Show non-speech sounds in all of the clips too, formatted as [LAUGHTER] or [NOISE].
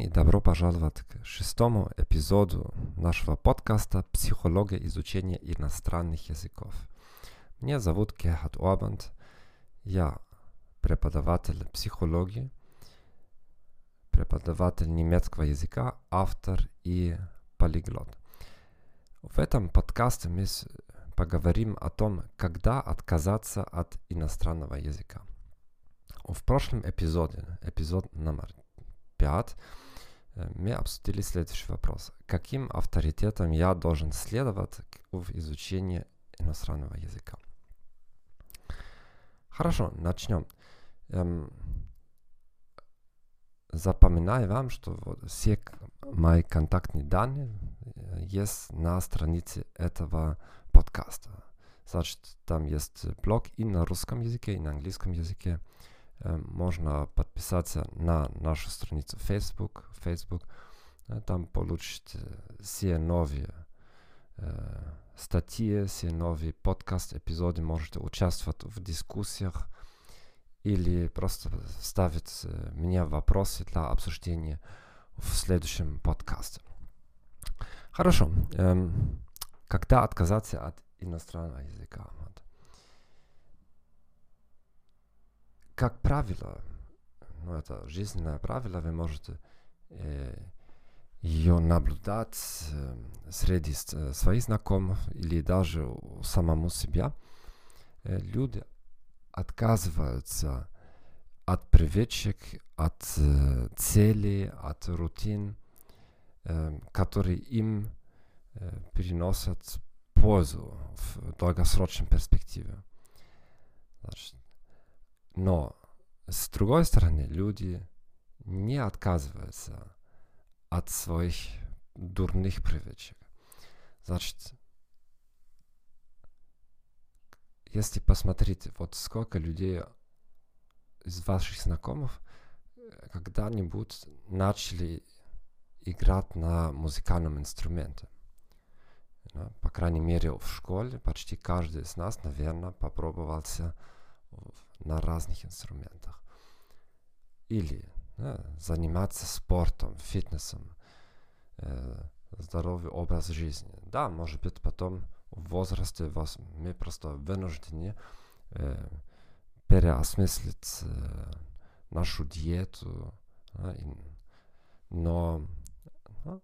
День и добро пожаловать к шестому эпизоду нашего подкаста «Психология изучения иностранных языков». Меня зовут Герхард Орбанд. Я преподаватель психологии, преподаватель немецкого языка, автор и полиглот. В этом подкасте мы поговорим о том, когда отказаться от иностранного языка. В прошлом эпизоде, эпизод номер 5 мы обсудили следующий вопрос. Каким авторитетом я должен следовать в изучении иностранного языка? Хорошо, начнем. Эм, запоминаю вам, что вот все мои контактные данные есть на странице этого подкаста. Значит, там есть блог и на русском языке, и на английском языке. Можно подписаться на нашу страницу Facebook. Facebook. Там получите все новые статьи, все новые подкаст-эпизоды. Можете участвовать в дискуссиях или просто ставить мне вопросы для обсуждения в следующем подкасте. Хорошо. Эм, когда отказаться от иностранного языка? Как правило, ну это жизненное правило, вы можете э, ее наблюдать э, среди э, своих знакомых или даже у самому себя. Э, люди отказываются от привычек, от э, целей, от рутин, э, которые им э, приносят пользу в долгосрочной перспективе. Значит, но с другой стороны, люди не отказываются от своих дурных привычек. Значит, если посмотреть, вот сколько людей из ваших знакомых когда-нибудь начали играть на музыкальном инструменте. Ну, по крайней мере, в школе почти каждый из нас, наверное, попробовался на разных инструментах. Или да, заниматься спортом, фитнесом, э, здоровый образ жизни. Да, может быть, потом в возрасте вас, мы просто вынуждены э, переосмыслить э, нашу диету. Да, и, но да,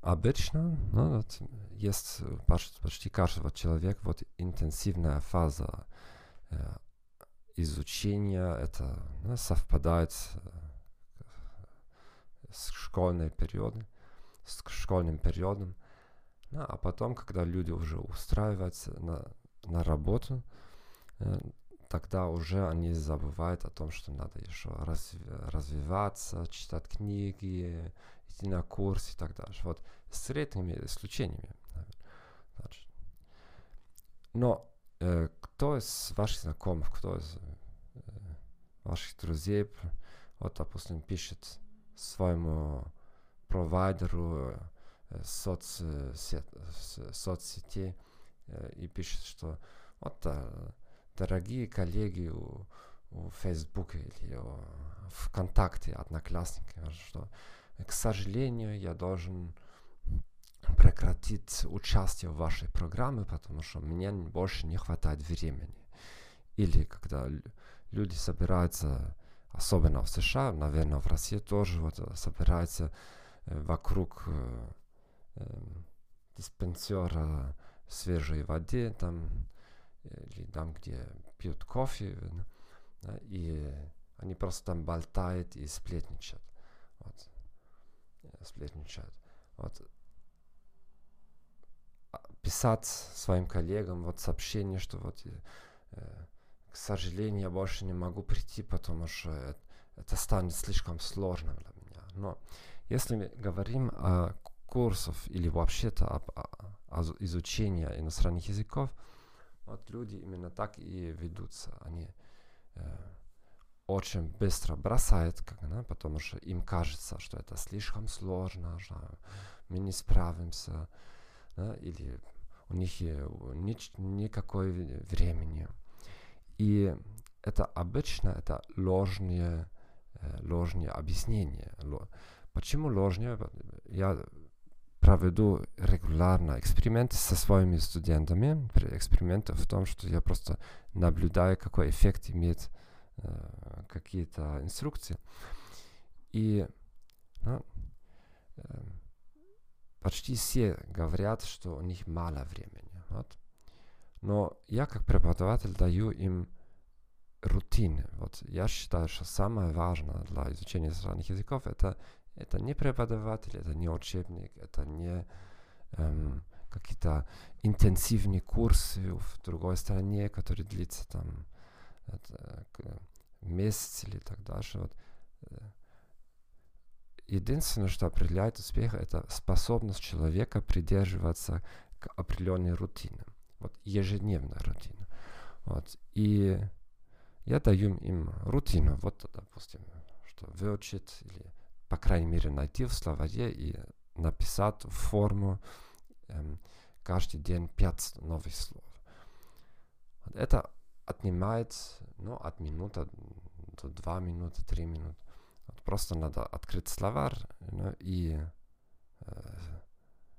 обычно ну, вот, есть почти, почти каждого человека вот интенсивная фаза Э, изучения, это ну, совпадает э, с школьной периодом, с школьным периодом. Ну, а потом, когда люди уже устраиваются на, на работу, э, тогда уже они забывают о том, что надо еще разви развиваться, читать книги, идти на курс и так далее. Вот с редкими исключениями. Значит. Но кто из ваших знакомых, кто из э, ваших друзей, вот, допустим, пишет своему провайдеру э, соцсет, соцсетей э, и пишет, что вот, э, дорогие коллеги у, у Facebook или у ВКонтакте, Одноклассники, что, к сожалению, я должен прекратить участие в вашей программе, потому что мне больше не хватает времени. Или когда люди собираются, особенно в США, наверное, в России тоже вот собираются э, вокруг э, э, диспенсера свежей воды, там, или там, где пьют кофе, да, и они просто там болтают и сплетничают. Вот. Сплетничают. Вот писать своим коллегам вот сообщение, что вот, э, к сожалению, я больше не могу прийти, потому что это, это станет слишком сложным для меня. Но если мы говорим о курсах или вообще-то об, о изучении иностранных языков, вот люди именно так и ведутся. Они э, очень быстро бросают, как, да, потому что им кажется, что это слишком сложно, что мы не справимся да, или у них ни, никакой времени. И это обычно это ложные э, ложные объяснения. Почему ложные? Я проведу регулярно эксперименты со своими студентами. Эксперименты в том, что я просто наблюдаю, какой эффект имеет э, какие-то инструкции. И ну, э, почти все говорят, что у них мало времени. Вот. Но я как преподаватель даю им рутины. Вот я считаю, что самое важное для изучения иностранных языков это, это не преподаватель, это не учебник, это не эм, какие-то интенсивные курсы в другой стране, которые длятся там это, месяц или так дальше. Вот. Единственное, что определяет успех, это способность человека придерживаться к определенной рутине. Вот ежедневная рутина. Вот. И я даю им рутину. Вот, допустим, что выучить или, по крайней мере, найти в словаре и написать в форму эм, каждый день пять новых слов. Вот это отнимает ну, от минуты до два минуты, три минуты. Просто надо открыть словарь ну, и э,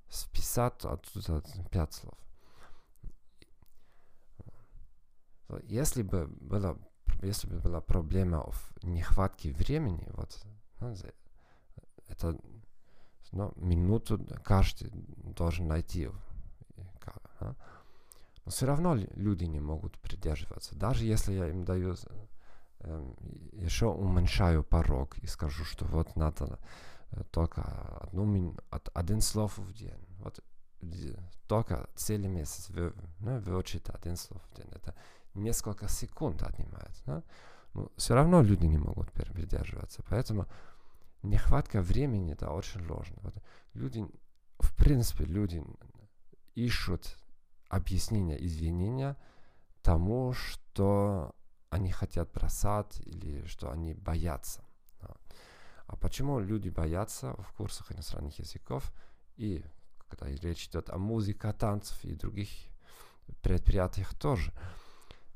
списать оттуда пять слов. Если бы было если бы была проблема в нехватке времени, вот, ну, это ну, минуту каждый должен найти. А? Но все равно люди не могут придерживаться. Даже если я им даю, еще уменьшаю порог и скажу, что вот надо э, только одну мин, один слов в день. Вот только целый месяц вы, ну, выучить один слов в день. Это несколько секунд отнимает. Да? Но все равно люди не могут придерживаться. Поэтому нехватка времени это очень сложно. Вот люди, в принципе, люди ищут объяснения, извинения тому, что они хотят бросать или что они боятся. А почему люди боятся в курсах иностранных языков и когда речь идет о музыке, танцах и других предприятиях тоже?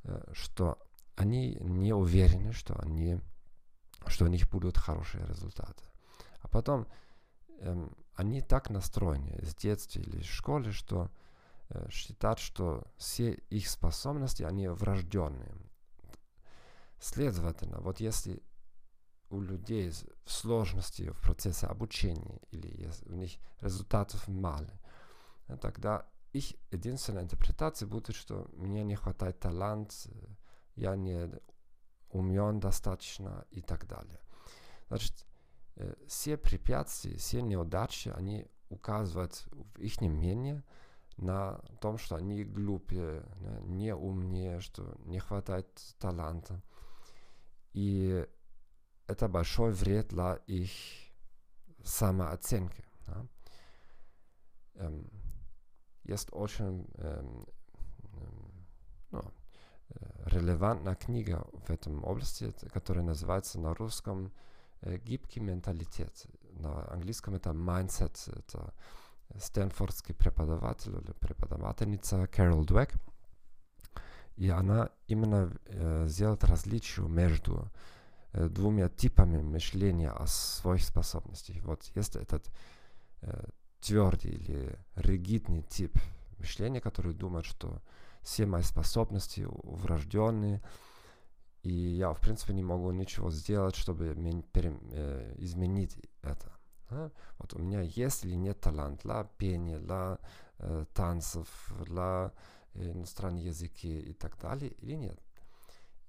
Э, что они не уверены, что, они, что у них будут хорошие результаты. А потом эм, они так настроены с детства или в школе, что э, считают, что все их способности, они врожденные. Следовательно, вот если у людей сложности в процессе обучения или у них результатов мало, э, тогда их единственная интерпретация будет, что мне не хватает таланта, я не умен достаточно и так далее. Значит, э, все препятствия, все неудачи, они указывают в их мнении на том, что они глупые, не умнее, что не хватает таланта. И это большой вред для их самооценки. Да? Эм, jest очень эм, ну, релевантная книга в этом области, которая называется на русском «Гибкий менталитет». На английском это «Mindset». Это стэнфордский преподаватель или преподавательница Кэрол Дуэк. И она именно э, сделает различие между э, двумя типами мышления о своих способностях. Вот есть этот э, твердый или ригидный тип мышления, который думает, что все мои способности врожденные, и я, в принципе, не могу ничего сделать, чтобы э, изменить это. Да? Вот у меня есть или нет талант для пения, для э, танцев, для э, иностранных языки и так далее, или нет.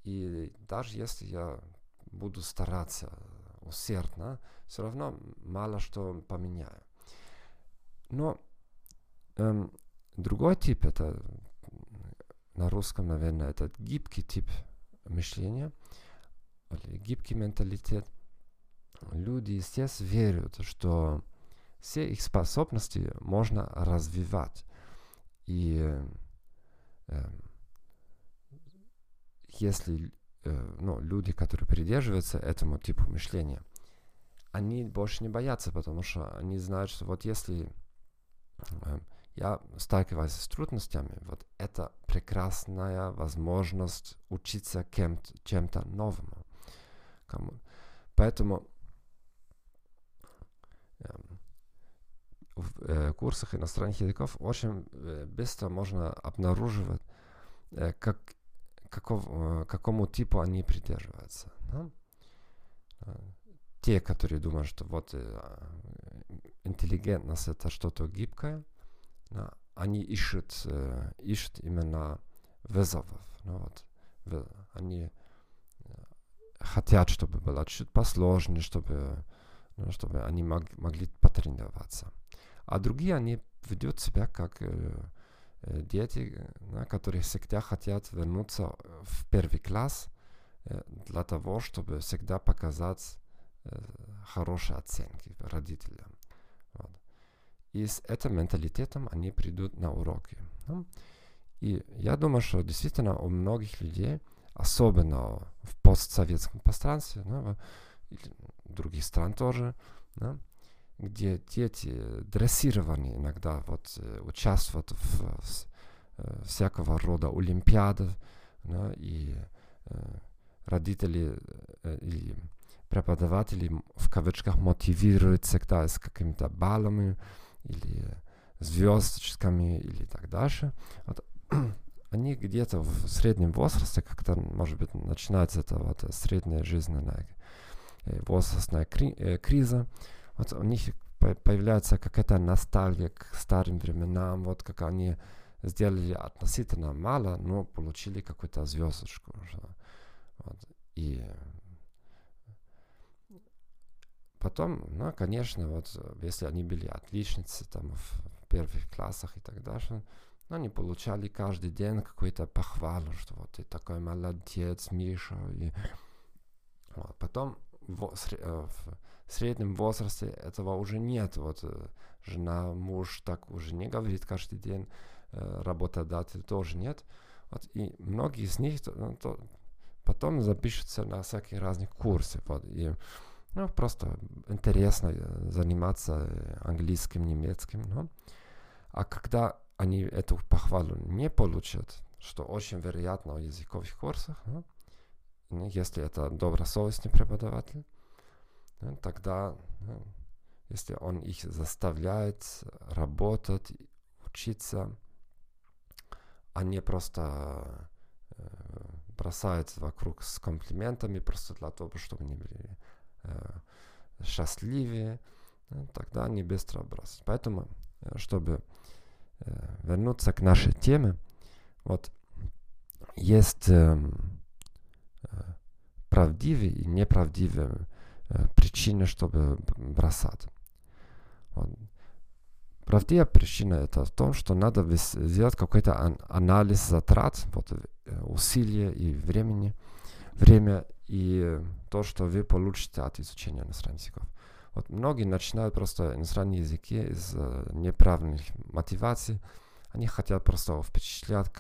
И даже если я буду стараться усердно, все равно мало что поменяю. Но эм, другой тип, это на русском, наверное, этот гибкий тип мышления, или гибкий менталитет. Люди здесь верят, что все их способности можно развивать. И э, если э, ну, люди, которые придерживаются этому типу мышления, они больше не боятся, потому что они знают, что вот если я сталкиваюсь с трудностями, вот это прекрасная возможность учиться кем чем-то новому. Поэтому эм, в э, курсах иностранных языков очень э, быстро можно обнаруживать, э, как, каков, какому типу они придерживаются. Да? Те, которые думают, что вот интеллигентность это что-то гибкое, да, они ищут, ищут именно вызовов. Ну, вот, они хотят, чтобы было чуть посложнее, чтобы, ну, чтобы они мог, могли потренироваться. А другие, они ведут себя как э, э, дети, да, которые всегда хотят вернуться в первый класс э, для того, чтобы всегда показать Э, хорошие оценки родителям. Вот. И с этим менталитетом они придут на уроки. Ну, и я думаю, что действительно у многих людей, особенно в постсоветском пространстве, ну, и других стран тоже, да, где дети дрессированы иногда вот, э, участвуют в, в э, всякого рода олимпиадах, да, и э, родители э, и преподаватели в кавычках мотивируют всегда с какими-то баллами или звездочками или так дальше. Вот, [CLEARS THROAT] они где-то в среднем возрасте, как-то, может быть, начинается это вот средняя жизненная э, возрастная кри э, криза, вот у них появляется какая-то ностальгия к старым временам, вот как они сделали относительно мало, но получили какую-то звездочку. Вот. И Потом, ну, конечно, вот если они были отличницы там в первых классах и так далее, ну, они получали каждый день какую-то похвалу, что вот ты такой молодец, Миша. И вот. Потом в, э, среднем возрасте этого уже нет. Вот э, жена, муж так уже не говорит каждый день, э, работодатель тоже нет. Вот, и многие из них ну, то, потом запишутся на всякие разные курсы. Вот, и, ну, просто интересно э, заниматься английским, немецким. Ну. А когда они эту похвалу не получат, что очень вероятно в языковых курсах, ну, ну, если это добросовестный преподаватель, тогда, ну, если он их заставляет работать, учиться, а не просто э, бросает вокруг с комплиментами просто для того, чтобы они были Э, счастливее, тогда они быстро бросят. Поэтому, э, чтобы э, вернуться к нашей теме, вот есть эм, правдивые и неправдивые причины, чтобы бросать. Вот. Правдивая причина это в том, что надо сделать какой-то анализ затрат, вот, усилия и времени, время и то, что вы получите от изучения иностранных языков. Вот многие начинают просто иностранные языки из э, неправильных мотиваций. Они хотят просто впечатлять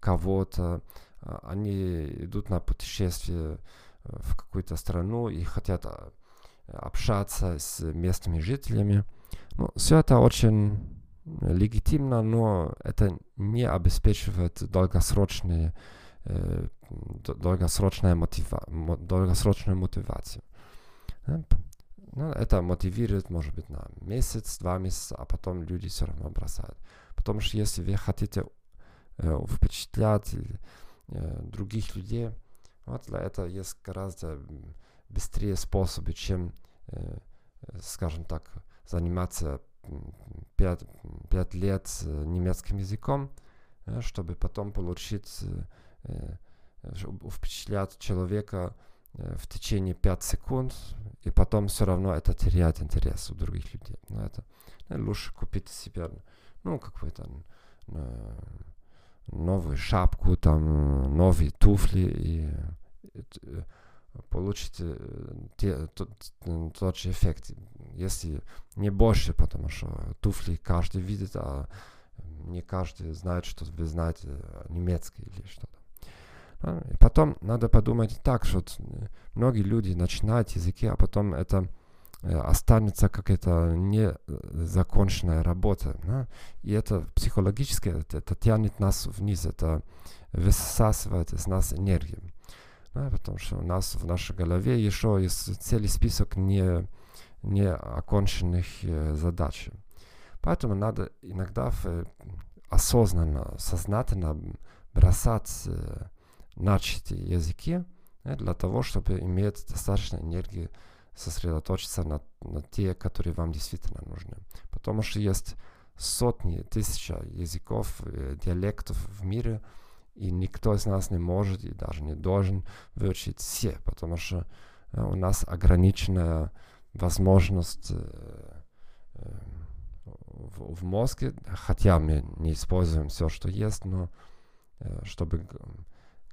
кого-то. Э, они идут на путешествие э, в какую-то страну и хотят э, общаться с местными жителями. Ну, все это очень легитимно, но это не обеспечивает долгосрочные Э, долгосрочная мотива, долгосрочную мотивацию. Ну, это мотивирует, может быть, на месяц, два месяца, а потом люди все равно бросают. Потому что если вы хотите э, впечатлять э, других людей, вот для этого есть гораздо быстрее способы, чем, э, скажем так, заниматься 5, 5 лет немецким языком, э, чтобы потом получить э, Э, впечатлять человека э, в течение 5 секунд, и потом все равно это теряет интерес у других людей. Но ну, это лучше купить себе, ну, какую-то э, новую шапку, там, новые туфли, и, и получите те, тот, тот же эффект, если не больше, потому что туфли каждый видит, а не каждый знает, что вы знаете немецкий или что-то. И потом надо подумать так, что многие люди начинают языки, а потом это э, останется какая-то незаконченная работа. Да? И это психологически, это, это тянет нас вниз, это высасывает из нас энергию. Да, потому что у нас в нашей голове еще есть целый список не, не оконченных э, задач. Поэтому надо иногда в, осознанно, сознательно бросать э, начатые языки э, для того, чтобы иметь достаточно энергии сосредоточиться на, на те, которые вам действительно нужны. Потому что есть сотни, тысячи языков, э, диалектов в мире, и никто из нас не может и даже не должен выучить все, потому что э, у нас ограниченная возможность э, э, в, в мозге, хотя мы не используем все, что есть, но чтобы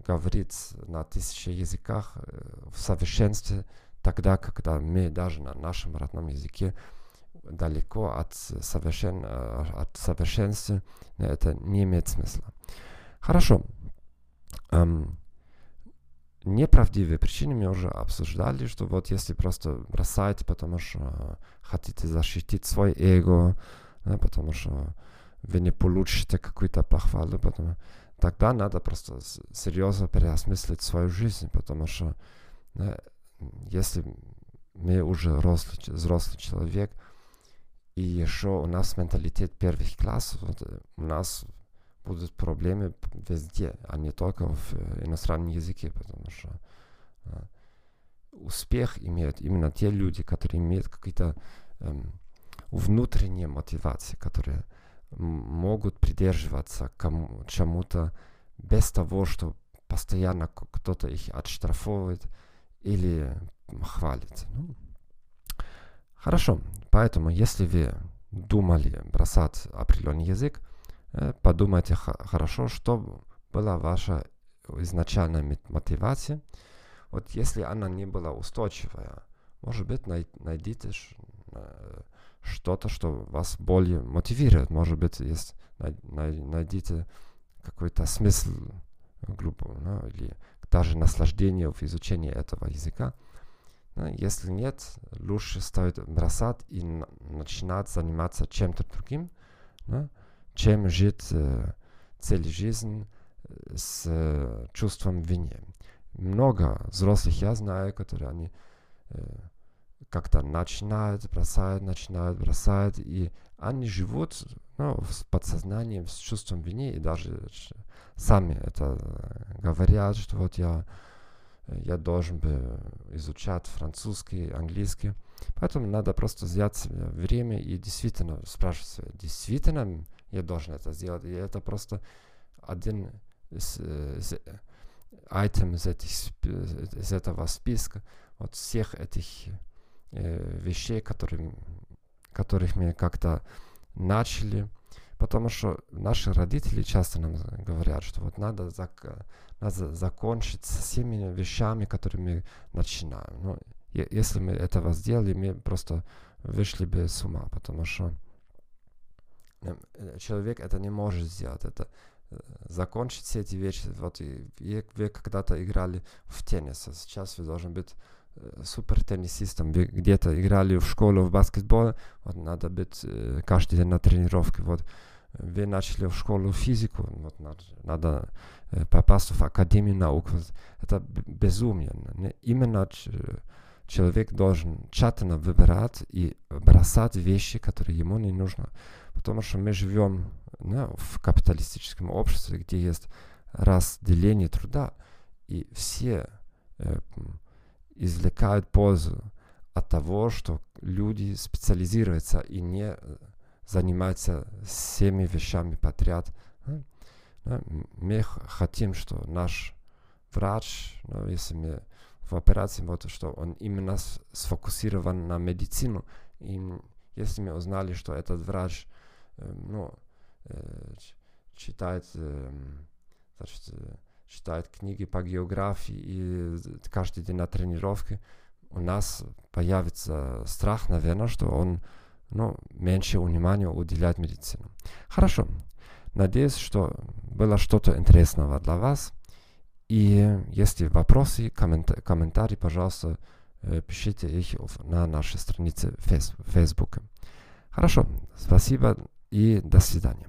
говорить на тысячи языках в совершенстве, тогда, когда мы даже на нашем родном языке далеко от, совершен, от совершенства, это не имеет смысла. Хорошо. Эм, неправдивые причины мы уже обсуждали, что вот если просто бросаете, потому что хотите защитить свой эго, да, потому что вы не получите какую-то похвалу, потому, тогда надо просто серьезно переосмыслить свою жизнь, потому что да, если мы уже взрослый, взрослый человек, и еще у нас менталитет первых классов, вот, у нас будут проблемы везде, а не только в иностранном языке, потому что э, успех имеют именно те люди, которые имеют какие-то эм, внутренние мотивации, которые могут придерживаться кому, чему-то без того, что постоянно кто-то их отштрафовывает или хвалит. Ну, хорошо, поэтому если вы думали бросать определенный язык, э, подумайте хорошо, что была ваша изначальная мотивация. Вот если она не была устойчивая, может быть, найдите э, что-то, что вас более мотивирует. Может быть, есть, найдите какой-то смысл группу, ну, или даже наслаждение в изучении этого языка. Ну, если нет, лучше стоит бросать и начинать заниматься чем-то другим, ну, чем жить э, целую жизнь э, с э, чувством вины. Много взрослых я знаю, которые они э, как-то начинают, бросают, начинают, бросают, и они живут ну, с подсознанием, с чувством вины, и даже сами это говорят, что вот я, я должен бы изучать французский, английский. Поэтому надо просто взять время и действительно спрашивать себя, действительно я должен это сделать. И это просто один из, из айтем из, этих, из этого списка, вот всех этих э, вещей, которые, которых мы как-то начали. Потому что наши родители часто нам говорят, что вот надо, зак надо закончить с всеми вещами, которые мы начинаем. Но если мы этого сделали, мы просто вышли бы с ума, потому что человек это не может сделать. Это закончить все эти вещи. Вот и, и вы когда-то играли в теннис, а сейчас вы должны быть супер теннисистом. Вы где-то играли в школу в баскетбол, вот надо быть э, каждый день на тренировке. Вот вы начали в школу физику, вот надо, надо э, попасть в Академию наук. Вот это безумие. Не? Именно человек должен тщательно выбирать и бросать вещи, которые ему не нужны. Потому что мы живем не, в капиталистическом обществе, где есть разделение труда, и все э, извлекают пользу от того, что люди специализируются и не занимаются всеми вещами подряд. Мы хотим, что наш врач, ну, если мы в операции, вот, что он именно сфокусирован на медицину. И если мы узнали, что этот врач э, ну, э, читает, э, значит, читает книги по географии и каждый день на тренировке, у нас появится страх, наверное, что он ну, меньше внимания уделяет медицине. Хорошо. Надеюсь, что было что-то интересного для вас. И если вопросы, коммента комментарии, пожалуйста, пишите их на нашей странице в Facebook. Хорошо. Спасибо и до свидания.